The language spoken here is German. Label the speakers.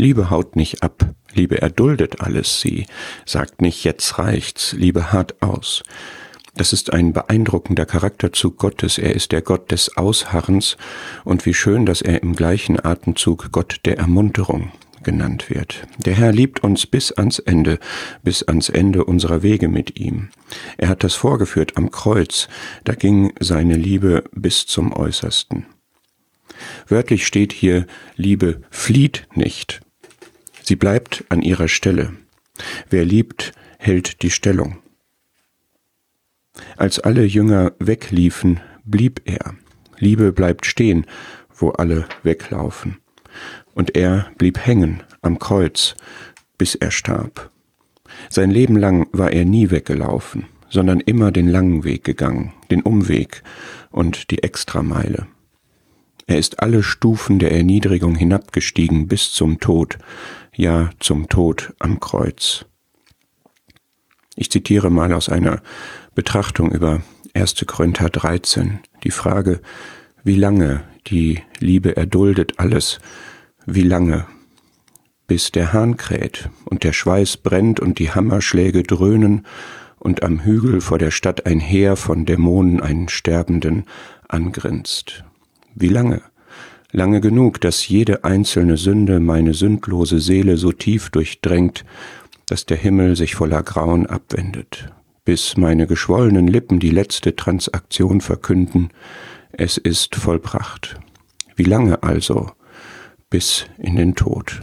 Speaker 1: Liebe haut nicht ab, Liebe erduldet alles, sie sagt nicht, jetzt reicht's, Liebe hart aus. Das ist ein beeindruckender Charakterzug Gottes. Er ist der Gott des Ausharrens und wie schön, dass er im gleichen Atemzug Gott der Ermunterung genannt wird. Der Herr liebt uns bis ans Ende, bis ans Ende unserer Wege mit ihm. Er hat das vorgeführt am Kreuz, da ging seine Liebe bis zum Äußersten. Wörtlich steht hier, Liebe flieht nicht. Sie bleibt an ihrer Stelle. Wer liebt, hält die Stellung. Als alle Jünger wegliefen, blieb er. Liebe bleibt stehen, wo alle weglaufen. Und er blieb hängen am Kreuz, bis er starb. Sein Leben lang war er nie weggelaufen, sondern immer den langen Weg gegangen, den Umweg und die Extrameile. Er ist alle Stufen der Erniedrigung hinabgestiegen bis zum Tod, ja zum Tod am Kreuz. Ich zitiere mal aus einer Betrachtung über 1. Korinther 13 die Frage, wie lange die Liebe erduldet alles, wie lange, bis der Hahn kräht und der Schweiß brennt und die Hammerschläge dröhnen und am Hügel vor der Stadt ein Heer von Dämonen einen Sterbenden angrinst. Wie lange? Lange genug, dass jede einzelne Sünde meine sündlose Seele so tief durchdrängt, dass der Himmel sich voller Grauen abwendet, bis meine geschwollenen Lippen die letzte Transaktion verkünden, es ist vollbracht. Wie lange also? Bis in den Tod.